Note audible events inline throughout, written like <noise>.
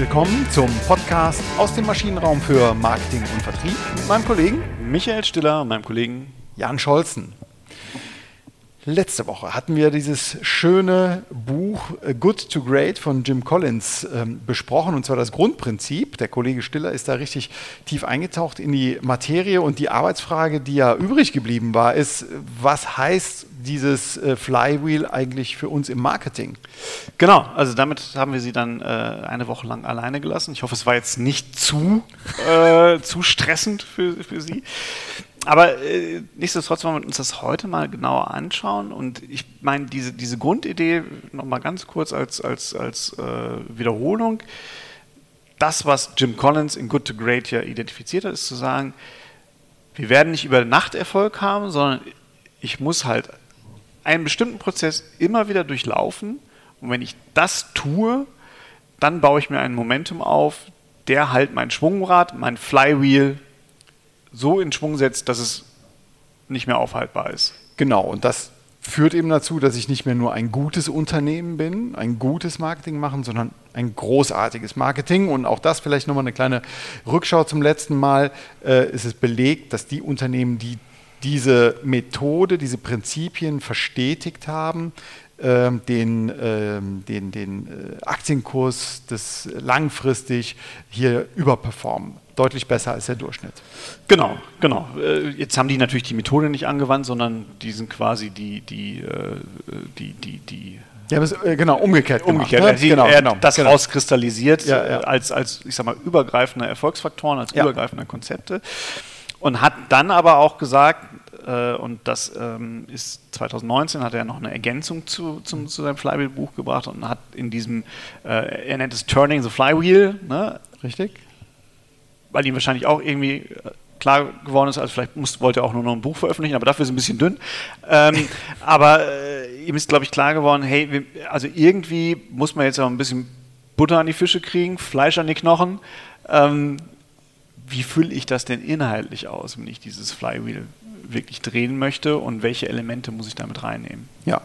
willkommen zum Podcast aus dem Maschinenraum für Marketing und Vertrieb mit meinem Kollegen Michael Stiller und meinem Kollegen Jan Scholzen. Letzte Woche hatten wir dieses schöne Buch Good to Great von Jim Collins ähm, besprochen, und zwar das Grundprinzip. Der Kollege Stiller ist da richtig tief eingetaucht in die Materie und die Arbeitsfrage, die ja übrig geblieben war, ist, was heißt dieses äh, Flywheel eigentlich für uns im Marketing? Genau, also damit haben wir sie dann äh, eine Woche lang alleine gelassen. Ich hoffe, es war jetzt nicht zu, äh, zu stressend für, für Sie. Aber äh, nichtsdestotrotz wollen wir uns das heute mal genauer anschauen. Und ich meine, diese, diese Grundidee, nochmal ganz kurz als, als, als äh, Wiederholung, das, was Jim Collins in Good to Great ja identifiziert hat, ist zu sagen, wir werden nicht über Nacht Erfolg haben, sondern ich muss halt einen bestimmten Prozess immer wieder durchlaufen. Und wenn ich das tue, dann baue ich mir ein Momentum auf, der halt mein Schwungrad, mein Flywheel so in Schwung setzt, dass es nicht mehr aufhaltbar ist. Genau, und das führt eben dazu, dass ich nicht mehr nur ein gutes Unternehmen bin, ein gutes Marketing machen, sondern ein großartiges Marketing. Und auch das vielleicht nochmal eine kleine Rückschau zum letzten Mal. Äh, ist es belegt, dass die Unternehmen, die diese Methode, diese Prinzipien verstetigt haben, ähm, den, ähm, den, den äh, Aktienkurs des langfristig hier überperformen. Deutlich besser als der Durchschnitt. Genau, genau. Äh, jetzt haben die natürlich die Methode nicht angewandt, sondern die sind quasi die, die, äh, die, die, die ja, genau, umgekehrt. Umgekehrt. Gemacht, ne? genau, er genau, das genau. rauskristallisiert ja, ja. als, als, ich sag mal, übergreifende Erfolgsfaktoren, als Ja. übergreifende Konzepte. Und hat dann aber auch gesagt, äh, und das ähm, ist 2019, hat er noch eine Ergänzung zu, zum, zu seinem Flywheel-Buch gebracht und hat in diesem, äh, er nennt es Turning the Flywheel, ne? Richtig? weil ihm wahrscheinlich auch irgendwie äh, klar geworden ist, also vielleicht muss, wollte er auch nur noch ein Buch veröffentlichen, aber dafür ist es ein bisschen dünn. Ähm, <laughs> aber äh, ihm ist, glaube ich, klar geworden, hey, wir, also irgendwie muss man jetzt auch ein bisschen Butter an die Fische kriegen, Fleisch an die Knochen. Ähm, wie fülle ich das denn inhaltlich aus, wenn ich dieses Flywheel wirklich drehen möchte und welche Elemente muss ich damit reinnehmen? Ja.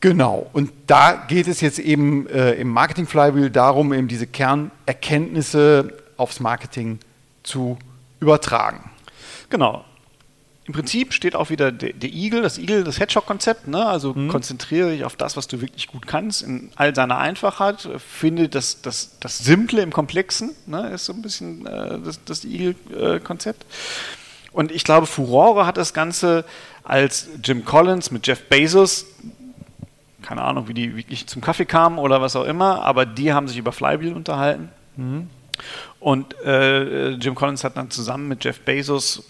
Genau. Und da geht es jetzt eben äh, im Marketing Flywheel darum, eben diese Kernerkenntnisse aufs Marketing zu übertragen. Genau. Im Prinzip steht auch wieder der, der Igel, das Igel, das Hedgehog-Konzept. Ne? Also konzentriere dich auf das, was du wirklich gut kannst, in all seiner Einfachheit. Finde das, das, das Simple im Komplexen, ne? ist so ein bisschen äh, das, das Igel-Konzept. Und ich glaube, Furore hat das Ganze als Jim Collins mit Jeff Bezos, keine Ahnung, wie die wirklich zum Kaffee kamen oder was auch immer, aber die haben sich über Flywheel unterhalten. Und äh, Jim Collins hat dann zusammen mit Jeff Bezos,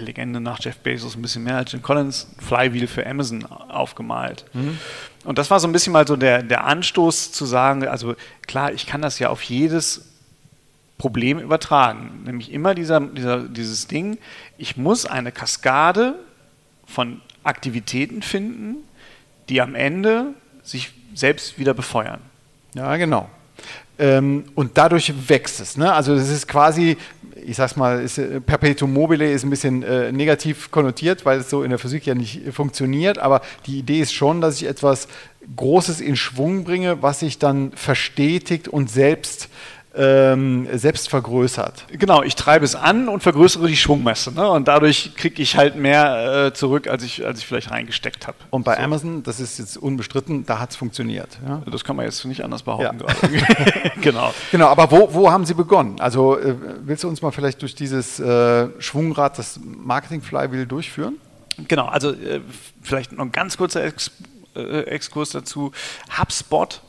Legende nach Jeff Bezos ein bisschen mehr als Jim Collins, Flywheel für Amazon aufgemalt. Und das war so ein bisschen mal so der, der Anstoß zu sagen, also klar, ich kann das ja auf jedes Problem übertragen. Nämlich immer dieser, dieser, dieses Ding, ich muss eine Kaskade von Aktivitäten finden, die am Ende sich selbst wieder befeuern. Ja, genau. Ähm, und dadurch wächst es. Ne? Also es ist quasi, ich sag's mal, ist, äh, Perpetuum mobile ist ein bisschen äh, negativ konnotiert, weil es so in der Physik ja nicht äh, funktioniert. Aber die Idee ist schon, dass ich etwas Großes in Schwung bringe, was sich dann verstetigt und selbst, ähm, selbst vergrößert. Genau, ich treibe es an und vergrößere die Schwungmasse. Ne? Und dadurch kriege ich halt mehr äh, zurück, als ich, als ich vielleicht reingesteckt habe. Und bei Amazon, das ist jetzt unbestritten, da hat es funktioniert. Ja? Das kann man jetzt nicht anders behaupten. Ja. <laughs> genau. Genau, aber wo, wo haben Sie begonnen? Also äh, willst du uns mal vielleicht durch dieses äh, Schwungrad, das Marketing-Flywheel durchführen? Genau, also äh, vielleicht noch ein ganz kurzer Ex äh, Exkurs dazu. HubSpot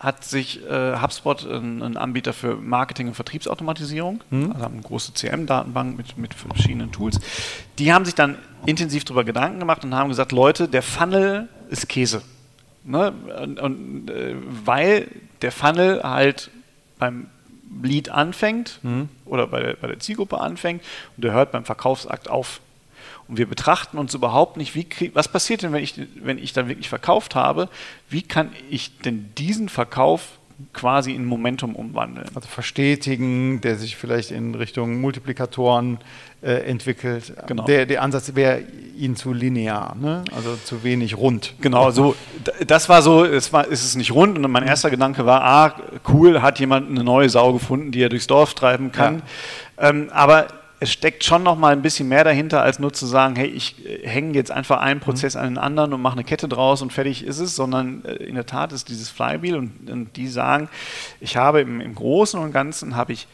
hat sich, äh, HubSpot, ein, ein Anbieter für Marketing- und Vertriebsautomatisierung, also haben eine große CM-Datenbank mit, mit verschiedenen Tools, die haben sich dann intensiv darüber Gedanken gemacht und haben gesagt, Leute, der Funnel ist Käse. Ne? Und, und, äh, weil der Funnel halt beim Lead anfängt oder bei der, bei der Zielgruppe anfängt und der hört beim Verkaufsakt auf. Und wir betrachten uns überhaupt nicht, wie krieg, was passiert denn, wenn ich, wenn ich dann wirklich verkauft habe, wie kann ich denn diesen Verkauf quasi in Momentum umwandeln. Also verstetigen, der sich vielleicht in Richtung Multiplikatoren äh, entwickelt. Genau. Der, der Ansatz wäre ihnen zu linear, ne? also zu wenig rund. Genau, so das war so, es war, ist es nicht rund und mein erster Gedanke war, ah, cool, hat jemand eine neue Sau gefunden, die er durchs Dorf treiben kann. Ja. Ähm, aber es steckt schon noch mal ein bisschen mehr dahinter, als nur zu sagen, hey, ich äh, hänge jetzt einfach einen Prozess mhm. an den anderen und mache eine Kette draus und fertig ist es, sondern äh, in der Tat ist dieses Flywheel und, und die sagen, ich habe im, im Großen und Ganzen habe ich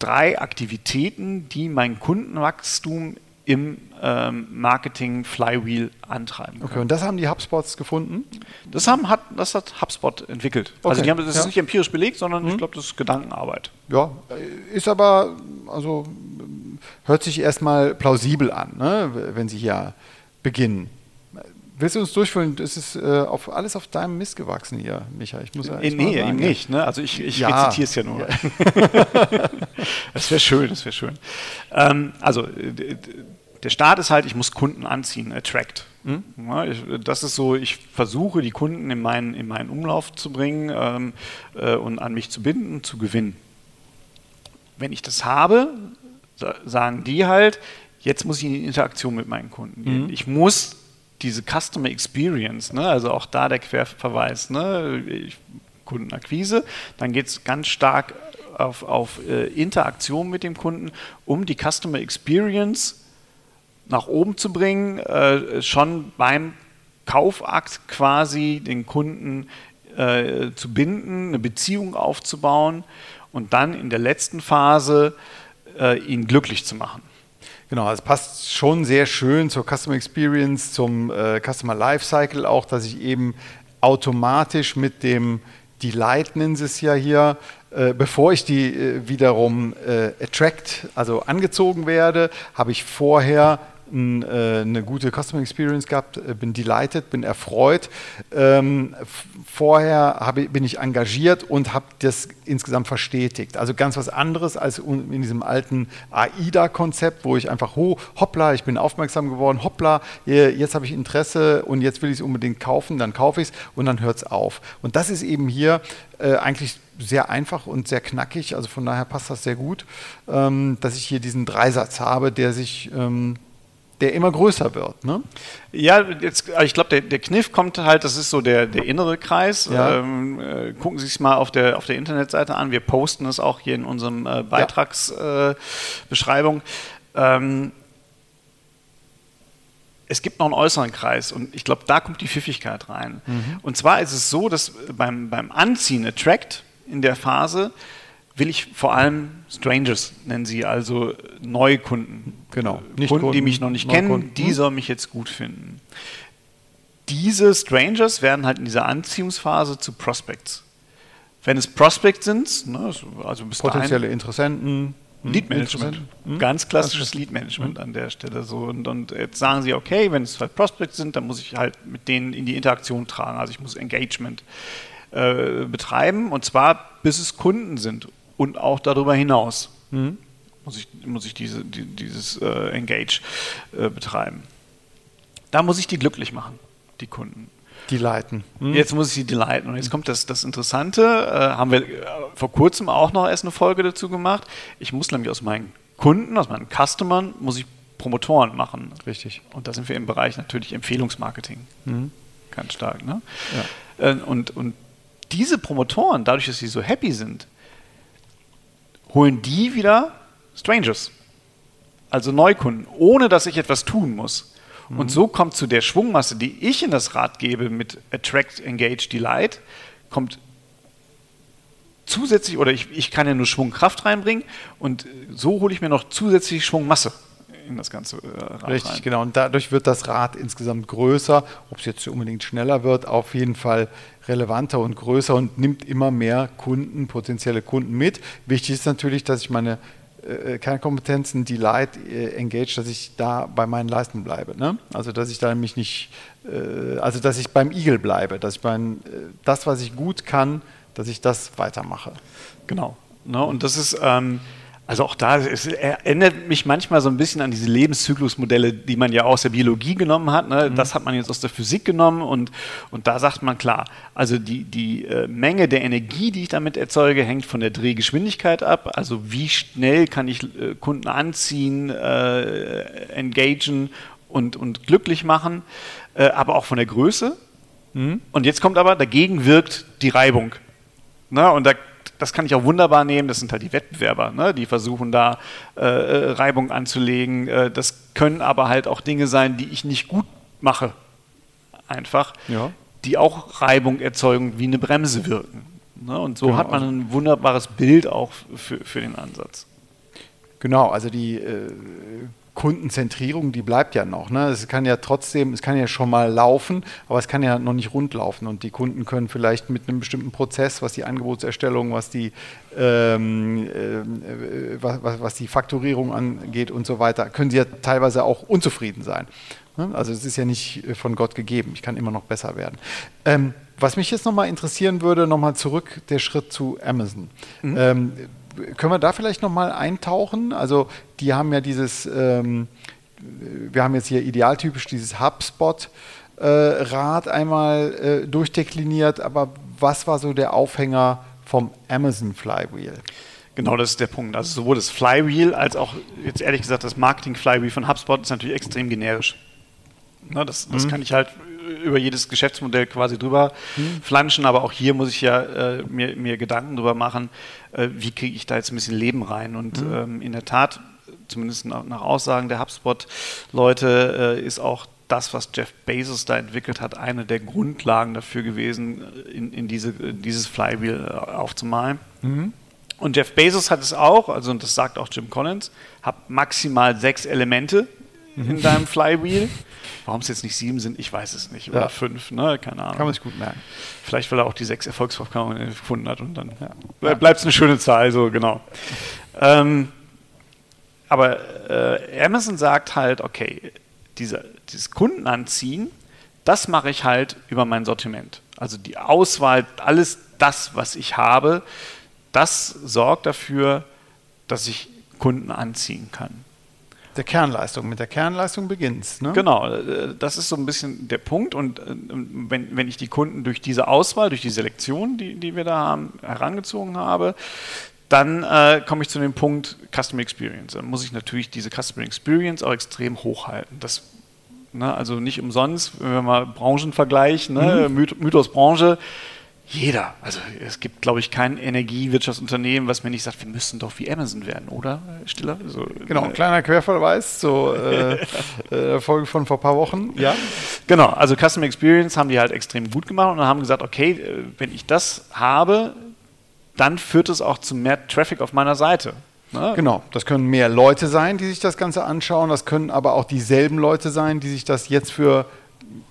drei Aktivitäten, die mein Kundenwachstum im ähm, Marketing Flywheel antreiben können. Okay, und das haben die HubSpots gefunden? Das, haben, hat, das hat HubSpot entwickelt. Also okay. Also die haben, das ja. ist nicht empirisch belegt, sondern mhm. ich glaube, das ist Gedankenarbeit. Ja, ist aber, also hört sich erstmal plausibel an, ne? wenn Sie hier beginnen. Willst du uns durchführen? Es ist äh, auf, alles auf deinem Mist gewachsen hier, Micha. Ich muss ja nee, nee eben nicht. Ne? Also ich, ich ja. rezitiere es ja nur. Ja. <laughs> das wäre schön, das wäre schön. Ähm, also der Start ist halt, ich muss Kunden anziehen, attract. Hm? Ja, ich, das ist so, ich versuche die Kunden in meinen, in meinen Umlauf zu bringen ähm, äh, und an mich zu binden, zu gewinnen. Wenn ich das habe, sagen die halt, jetzt muss ich in die Interaktion mit meinen Kunden gehen. Mhm. Ich muss diese Customer Experience, ne, also auch da der Querverweis, ne, ich, Kundenakquise, dann geht es ganz stark auf, auf äh, Interaktion mit dem Kunden, um die Customer Experience nach oben zu bringen, äh, schon beim Kaufakt quasi den Kunden äh, zu binden, eine Beziehung aufzubauen und dann in der letzten Phase äh, ihn glücklich zu machen. Genau, es passt schon sehr schön zur Customer Experience, zum äh, Customer Lifecycle auch, dass ich eben automatisch mit dem Delight nennen sie es ja hier, äh, bevor ich die äh, wiederum äh, attract, also angezogen werde, habe ich vorher ein, äh, eine gute Customer Experience gehabt, äh, bin delighted, bin erfreut. Ähm, vorher habe, bin ich engagiert und habe das insgesamt verstetigt. Also ganz was anderes als in diesem alten AIDA-Konzept, wo ich einfach, ho, hoppla, ich bin aufmerksam geworden, hoppla, jetzt habe ich Interesse und jetzt will ich es unbedingt kaufen, dann kaufe ich es und dann hört es auf. Und das ist eben hier äh, eigentlich sehr einfach und sehr knackig, also von daher passt das sehr gut, ähm, dass ich hier diesen Dreisatz habe, der sich ähm, der immer größer wird. Ne? Ja, jetzt, ich glaube, der, der Kniff kommt halt, das ist so der, der innere Kreis. Ja. Ähm, äh, gucken Sie es mal auf der, auf der Internetseite an. Wir posten es auch hier in unserem äh, Beitragsbeschreibung. Ja. Äh, ähm, es gibt noch einen äußeren Kreis und ich glaube, da kommt die Pfiffigkeit rein. Mhm. Und zwar ist es so, dass beim, beim Anziehen, Attract in der Phase, will ich vor allem Strangers nennen sie, also Neukunden. Genau. Nicht Kunden, Kunden, die mich noch nicht kennen, die sollen mich jetzt gut finden. Diese Strangers werden halt in dieser Anziehungsphase zu Prospects. Wenn es Prospects sind, ne, also bis potenzielle Interessenten, hm, Lead Management. Hm? Ganz klassisches Lead Management hm. an der Stelle. So. Und, und, jetzt sagen sie, okay, wenn es halt Prospects sind, dann muss ich halt mit denen in die Interaktion tragen. Also ich muss Engagement äh, betreiben und zwar bis es Kunden sind und auch darüber hinaus mhm. muss ich, muss ich diese, die, dieses äh, Engage äh, betreiben. Da muss ich die glücklich machen, die Kunden. Die leiten. Mhm. Jetzt muss ich sie delighten. Und jetzt kommt das, das Interessante, äh, haben wir äh, vor kurzem auch noch erst eine Folge dazu gemacht. Ich muss nämlich aus meinen Kunden, aus meinen Customern, muss ich Promotoren machen. Richtig. Und da sind wir im Bereich natürlich Empfehlungsmarketing. Mhm. Ganz stark. Ne? Ja. Äh, und, und diese Promotoren, dadurch, dass sie so happy sind, holen die wieder Strangers. Also Neukunden, ohne dass ich etwas tun muss. Mhm. Und so kommt zu der Schwungmasse, die ich in das Rad gebe mit Attract, Engage, Delight, kommt zusätzlich, oder ich, ich kann ja nur Schwungkraft reinbringen und so hole ich mir noch zusätzlich Schwungmasse in das ganze äh, Rad Richtig, rein. genau. Und dadurch wird das Rad insgesamt größer. Ob es jetzt unbedingt schneller wird, auf jeden Fall relevanter und größer und nimmt immer mehr Kunden, potenzielle Kunden mit. Wichtig ist natürlich, dass ich meine äh, Kernkompetenzen, die Light äh, engage, dass ich da bei meinen Leisten bleibe. Ne? Also dass ich da mich nicht, äh, also dass ich beim Igel bleibe, dass ich mein, äh, das, was ich gut kann, dass ich das weitermache. Genau. Ne? Und das ist ähm, Also auch da, es erinnert mich manchmal so ein bisschen an diese Lebenszyklusmodelle, die man ja aus der Biologie genommen hat. Ne? Mhm. Das hat man jetzt aus der Physik genommen und, und da sagt man klar, also die, die äh, Menge der Energie, die ich damit erzeuge, hängt von der Drehgeschwindigkeit ab. Also wie schnell kann ich äh, Kunden anziehen, äh, engagen und, und glücklich machen, äh, aber auch von der Größe. Mhm. Und jetzt kommt aber, dagegen wirkt die Reibung. Na, und da das kann ich auch wunderbar nehmen. Das sind halt die Wettbewerber, ne? die versuchen da äh, äh, Reibung anzulegen. Äh, das können aber halt auch Dinge sein, die ich nicht gut mache. Einfach. Ja. Die auch Reibung erzeugen, wie eine Bremse wirken. Ne? Und so genau. hat man ein wunderbares Bild auch für, für den Ansatz. Genau, also die äh, Kundenzentrierung, die bleibt ja noch. Ne? Es kann ja trotzdem, es kann ja schon mal laufen, aber es kann ja noch nicht rund laufen. Und die Kunden können vielleicht mit einem bestimmten Prozess, was die Angebotserstellung, was die, ähm, äh, was, was, die Fakturierung angeht und so weiter, können sie ja teilweise auch unzufrieden sein. Ne? Also es ist ja nicht von Gott gegeben. Ich kann immer noch besser werden. Ähm, was mich jetzt nochmal interessieren würde, nochmal zurück der Schritt zu Amazon. Mhm. Ähm, können wir da vielleicht nochmal eintauchen? Also die haben ja dieses, ähm, wir haben jetzt hier idealtypisch dieses HubSpot-Rad äh, einmal äh, durchdekliniert, aber was war so der Aufhänger vom Amazon Flywheel? Genau, das ist der Punkt. Also sowohl das Flywheel als auch jetzt ehrlich gesagt das Marketing Flywheel von HubSpot ist natürlich extrem generisch. Na, das, das mhm. kann ich halt über jedes Geschäftsmodell quasi drüber mhm. flanschen, aber auch hier muss ich ja äh, mir, mir, Gedanken drüber machen, äh, wie kriege ich da jetzt ein bisschen Leben rein. Und mhm. ähm, in der Tat, zumindest nach, Aussagen der HubSpot-Leute, äh, ist auch das, was Jeff Bezos da entwickelt hat, eine der Grundlagen dafür gewesen, in, in diese, dieses Flywheel äh, aufzumalen. Mhm. Und Jeff Bezos hat es auch, also und das sagt auch Jim Collins, hat maximal sechs Elemente in deinem Flywheel. Warum es jetzt nicht sieben sind, ich weiß es nicht. Oder ja. fünf, ne? keine Ahnung. Kann man sich gut merken. Vielleicht, weil er auch die sechs Erfolgsvorkommen gefunden hat und dann ja. bleibt es eine schöne Zahl, so genau. Ähm, aber äh, Amazon sagt halt, okay, diese, dieses Kundenanziehen, das mache ich halt über mein Sortiment. Also die Auswahl, alles das, was ich habe, das sorgt dafür, dass ich Kunden anziehen kann der Kernleistung. Mit der Kernleistung beginnt es. Ne? Genau, äh, das ist so ein bisschen der Punkt. Und äh, wenn, wenn ich die Kunden durch diese Auswahl, durch die Selektion, die, die wir da haben, herangezogen habe, dann äh, komme ich zu dem Punkt Customer Experience. Dann muss ich natürlich diese Customer Experience auch extrem hochhalten. Das, ne, also nicht umsonst, wenn wir mal Branchen vergleichen, ne, mhm. Mythos Branche, jeder. Also es gibt, glaube ich, kein Energiewirtschaftsunternehmen, was mir nicht sagt, wir müssen doch wie Amazon werden, oder? Stiller? So, genau, ein kleiner Querverweis zur äh, <laughs> äh, Folge von vor ein paar Wochen. Ja. Genau, also Customer Experience haben die halt extrem gut gemacht und haben gesagt, okay, äh, wenn ich das habe, dann führt es auch zu mehr Traffic auf meiner Seite. Ne? Genau, das können mehr Leute sein, die sich das Ganze anschauen. Das können aber auch dieselben Leute sein, die sich das jetzt für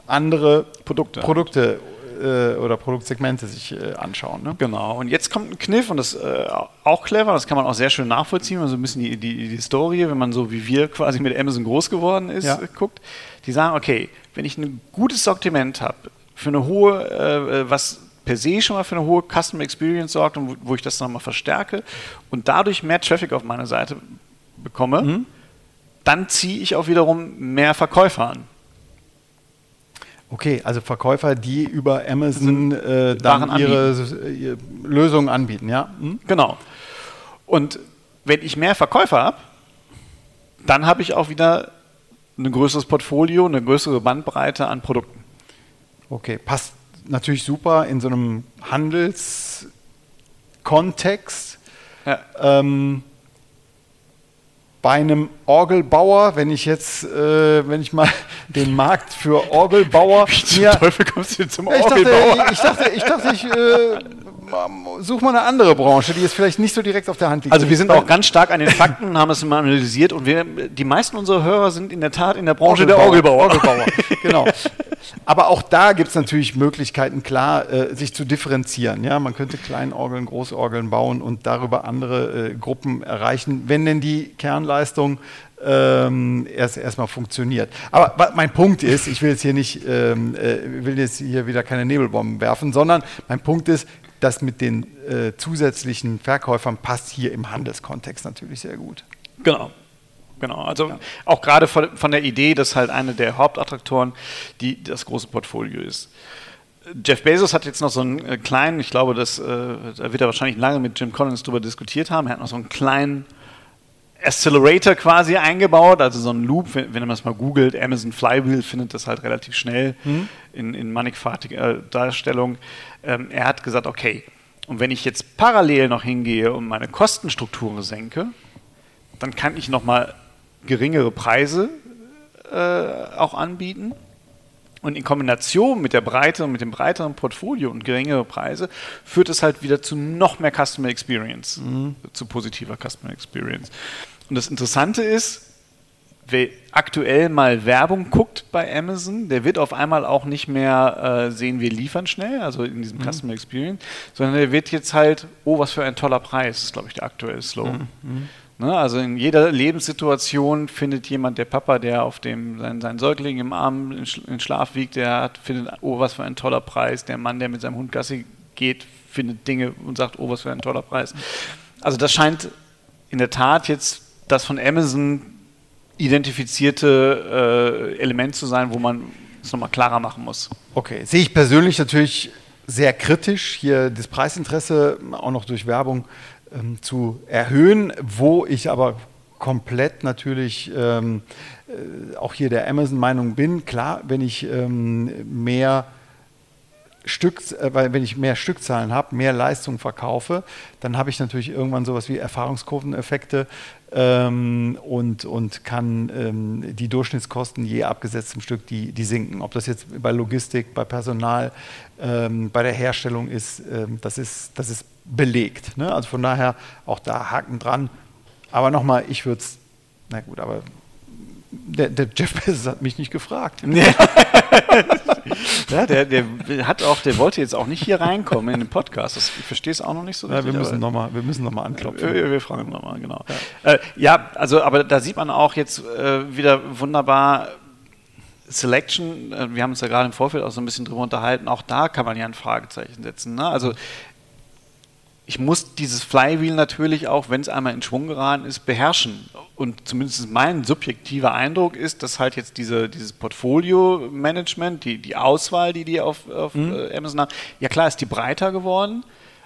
andere Produkte, Produkte äh, oder Produktsegmente sich äh, anschauen. Ne? Genau. Und jetzt kommt ein Kniff und das ist äh, auch clever, das kann man auch sehr schön nachvollziehen, wenn man so ein bisschen die, die, die Story, wenn man so wie wir quasi mit Amazon groß geworden ist, ja. guckt. Die sagen, okay, wenn ich ein gutes Sortiment habe, für eine hohe, äh, was per se schon mal für eine hohe Customer Experience sorgt und wo, wo ich das nochmal verstärke und dadurch mehr Traffic auf meine Seite bekomme, mhm. dann ziehe ich auch wiederum mehr Verkäufer an. Okay, also Verkäufer, die über Amazon äh, dann ihre, ihre, Lösungen anbieten, ja? Hm? Genau. Und wenn ich mehr Verkäufer habe, dann habe ich auch wieder ein größeres Portfolio, eine größere Bandbreite an Produkten. Okay, passt natürlich super in so einem Handelskontext. Ja. Ähm, bei einem Orgelbauer, wenn ich jetzt, äh, wenn ich mal <laughs> den Markt für Orgelbauer. Wie zum Teufel kommst du zum Orgelbauer? Ich dachte, ich dachte, ich, dachte, ich äh, such mal eine andere Branche, die jetzt vielleicht nicht so direkt auf der Hand liegt. Also wir sind auch ganz stark an den Fakten haben es mal analysiert und wir, die meisten unserer Hörer sind in der Tat in der Branche Orgelbauer. der Orgelbauer. Orgelbauer. <laughs> genau. Aber auch da gibt es natürlich Möglichkeiten, klar, äh, sich zu differenzieren. Ja, man könnte Kleinorgeln, Großorgeln bauen und darüber andere äh, Gruppen erreichen, wenn denn die Kernleistung ähm, erst erstmal funktioniert. Aber mein Punkt ist, ich will jetzt hier nicht, ähm, äh, will jetzt hier wieder keine Nebelbomben werfen, sondern mein Punkt ist, das mit den äh, zusätzlichen Verkäufern passt hier im Handelskontext natürlich sehr gut. Genau. Genau, also ja. auch gerade von, von, der Idee, dass halt eine der Hauptattraktoren die, das große Portfolio ist. Jeff Bezos hat jetzt noch so einen äh, kleinen, ich glaube, das, äh, da wird er wahrscheinlich lange mit Jim Collins drüber diskutiert haben, er hat noch so einen kleinen Accelerator quasi eingebaut, also so ein Loop, wenn, wenn man das mal googelt, Amazon Flywheel findet das halt relativ schnell mhm. in, in mannigfaltiger Darstellung. Ähm, er hat gesagt, okay, und wenn ich jetzt parallel noch hingehe und meine Kostenstrukturen senke, dann kann ich nochmal geringere Preise äh, auch anbieten. Und in Kombination mit der Breite und mit dem breiteren Portfolio und geringere Preise führt es halt wieder zu noch mehr Customer Experience, mhm. zu positiver Customer Experience. Und das Interessante ist, wer aktuell mal Werbung guckt bei Amazon, der wird auf einmal auch nicht mehr äh, sehen, wir liefern schnell, also in diesem mhm. Customer Experience, sondern der wird jetzt halt, oh, was für ein toller Preis, ist glaube ich der aktuelle Slogan. Mhm. mhm. Ne? Also in jeder Lebenssituation findet jemand, der Papa, der auf dem sein, sein Säugling im Arm in Schlaf wiegt, der hat, findet, oh, was für ein toller Preis. Der Mann, der mit seinem Hund Gassi geht, findet Dinge und sagt, oh, was für ein toller Preis. Also das scheint in der Tat jetzt das von Amazon identifizierte äh, Element zu sein, wo man es nochmal klarer machen muss. Okay, sehe ich persönlich natürlich sehr kritisch, hier das Preisinteresse auch noch durch Werbung ähm, zu erhöhen, wo ich aber komplett natürlich ähm, äh, auch hier der Amazon-Meinung bin. Klar, wenn ich ähm, mehr Stück, äh, wenn ich mehr Stückzahlen habe, mehr Leistung verkaufe, dann habe ich natürlich irgendwann sowas wie Erfahrungskurveneffekte ähm, und, und kann ähm, die Durchschnittskosten je abgesetztem Stück, die, die sinken. Ob das jetzt bei Logistik, bei Personal, ähm, bei der Herstellung ist, ähm, das ist, das ist belegt. Ne? Also von daher auch da Haken dran. Aber nochmal, ich würde es, na gut, aber der, der, Jeff Bezos hat mich nicht gefragt. <laughs> ja, der, der, hat auch, der wollte jetzt auch nicht hier reinkommen in den Podcast. Das, ich verstehe es auch noch nicht so richtig. Ja, wir müssen nochmal noch, anklopfen. Wir, wir fragen nochmal, genau. Ja. Äh, ja. also aber da sieht man auch jetzt äh, wieder wunderbar, Selection, äh, wir haben uns ja gerade im Vorfeld auch so ein bisschen drüber unterhalten, auch da kann man ja ein Fragezeichen setzen. Ne? Also ich muss dieses Flywheel natürlich auch, wenn es einmal in Schwung geraten ist, beherrschen. Und zumindest mein subjektiver Eindruck ist, dass halt jetzt diese, dieses Portfolio-Management, die, die Auswahl, die die auf, auf mhm. Äh, Amazon haben, ja klar ist die breiter geworden,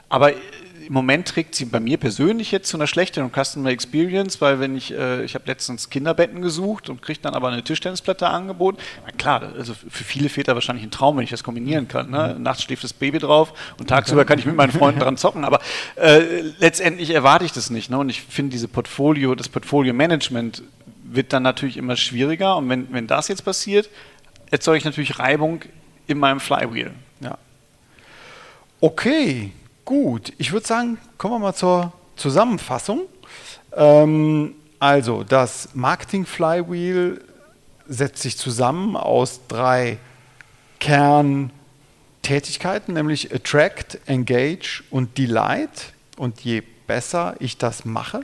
aber im Moment trägt sie bei mir persönlich jetzt zu einer schlechteren Customer Experience, weil wenn ich, äh, ich habe letztens Kinderbetten gesucht und kriege dann aber eine Tischtennisplatte angeboten. Na klar, also für viele Väter wahrscheinlich ein Traum, wenn ich das kombinieren kann. Ne? Mhm. Nachts schläft das Baby drauf und tagsüber kann ich mit meinen Freunden dran zocken. Aber äh, letztendlich erwarte ich das nicht. Ne? Und ich finde diese Portfolio, das Portfolio-Management wird dann natürlich immer schwieriger. Und wenn, wenn das jetzt passiert, erzeuge ich natürlich Reibung in meinem Flywheel. Ja. Okay, Gut, ich würde sagen, kommen wir mal zur Zusammenfassung. Ähm, also, das Marketing Flywheel setzt sich zusammen aus drei Kerntätigkeiten, nämlich Attract, Engage und Delight. Und je besser ich das mache,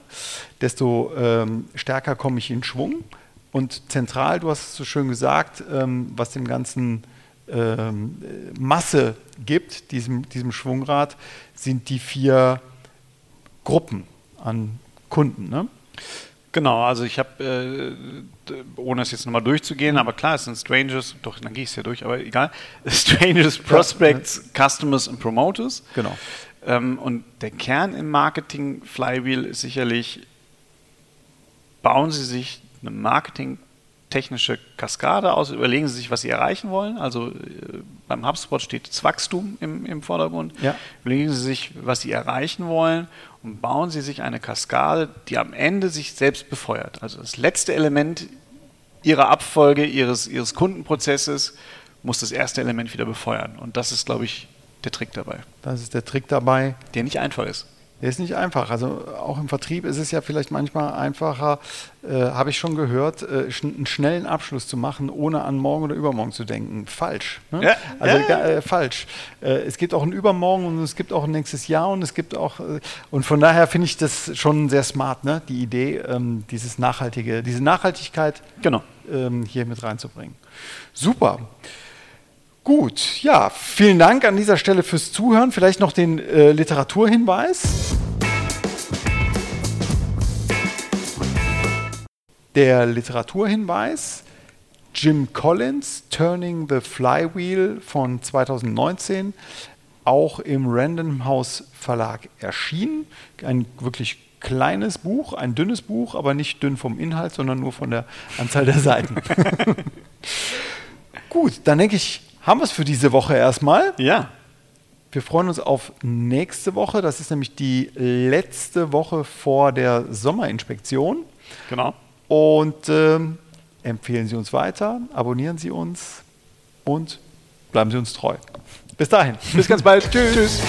desto ähm, stärker komme ich in Schwung. Und zentral, du hast es so schön gesagt, ähm, was dem Ganzen ähm, Masse gibt, diesem, diesem Schwungrad, sind die vier Gruppen an Kunden. Ne? Genau, also ich habe, äh, ohne es jetzt nochmal durchzugehen, aber klar, es sind Strangers, doch, dann gehe ich es ja durch, aber egal. <laughs> Strangers, Prospects, Customers und Promoters. Genau. Ähm, und der Kern im Marketing Flywheel ist sicherlich, bauen Sie sich eine Marketing technische Kaskade aus, überlegen Sie sich, was Sie erreichen wollen. Also äh, beim HubSpot steht das Wachstum im, im Vordergrund. Ja. Überlegen Sie sich, was Sie erreichen wollen und bauen Sie sich eine Kaskade, die am Ende sich selbst befeuert. Also das letzte Element Ihrer Abfolge, Ihres, Ihres Kundenprozesses muss das erste Element wieder befeuern. Und das ist, glaube ich, der Trick dabei. Das ist der Trick dabei. Der nicht einfach ist. Der ist nicht einfach. Also auch im Vertrieb ist es ja vielleicht manchmal einfacher, äh, habe ich schon gehört, äh, einen schnellen Abschluss zu machen, ohne an morgen oder übermorgen zu denken. Falsch. Ne? Ja, also ja. Äh, falsch. Äh, es gibt auch ein Übermorgen und es gibt auch ein nächstes Jahr und es gibt auch äh, und von daher finde ich das schon sehr smart, ne? Die Idee, ähm, dieses nachhaltige, diese Nachhaltigkeit genau. ähm, hier mit reinzubringen. Super. Gut, ja, vielen Dank an dieser Stelle fürs Zuhören. Vielleicht noch den äh, Literaturhinweis. Der Literaturhinweis. Jim Collins, Turning the Flywheel von 2019, auch im Random House Verlag erschienen. Ein wirklich kleines Buch, ein dünnes Buch, aber nicht dünn vom Inhalt, sondern nur von der Anzahl der Seiten. <laughs> Gut, dann denke ich, haben wir es für diese Woche erstmal. Ja. Wir freuen uns auf nächste Woche. Das ist nämlich die letzte Woche vor der Sommerinspektion. Genau. Und ähm, empfehlen Sie uns weiter, abonnieren Sie uns und bleiben Sie uns treu. Bis dahin. Bis ganz bald. <laughs> Tschüss. Tschüss.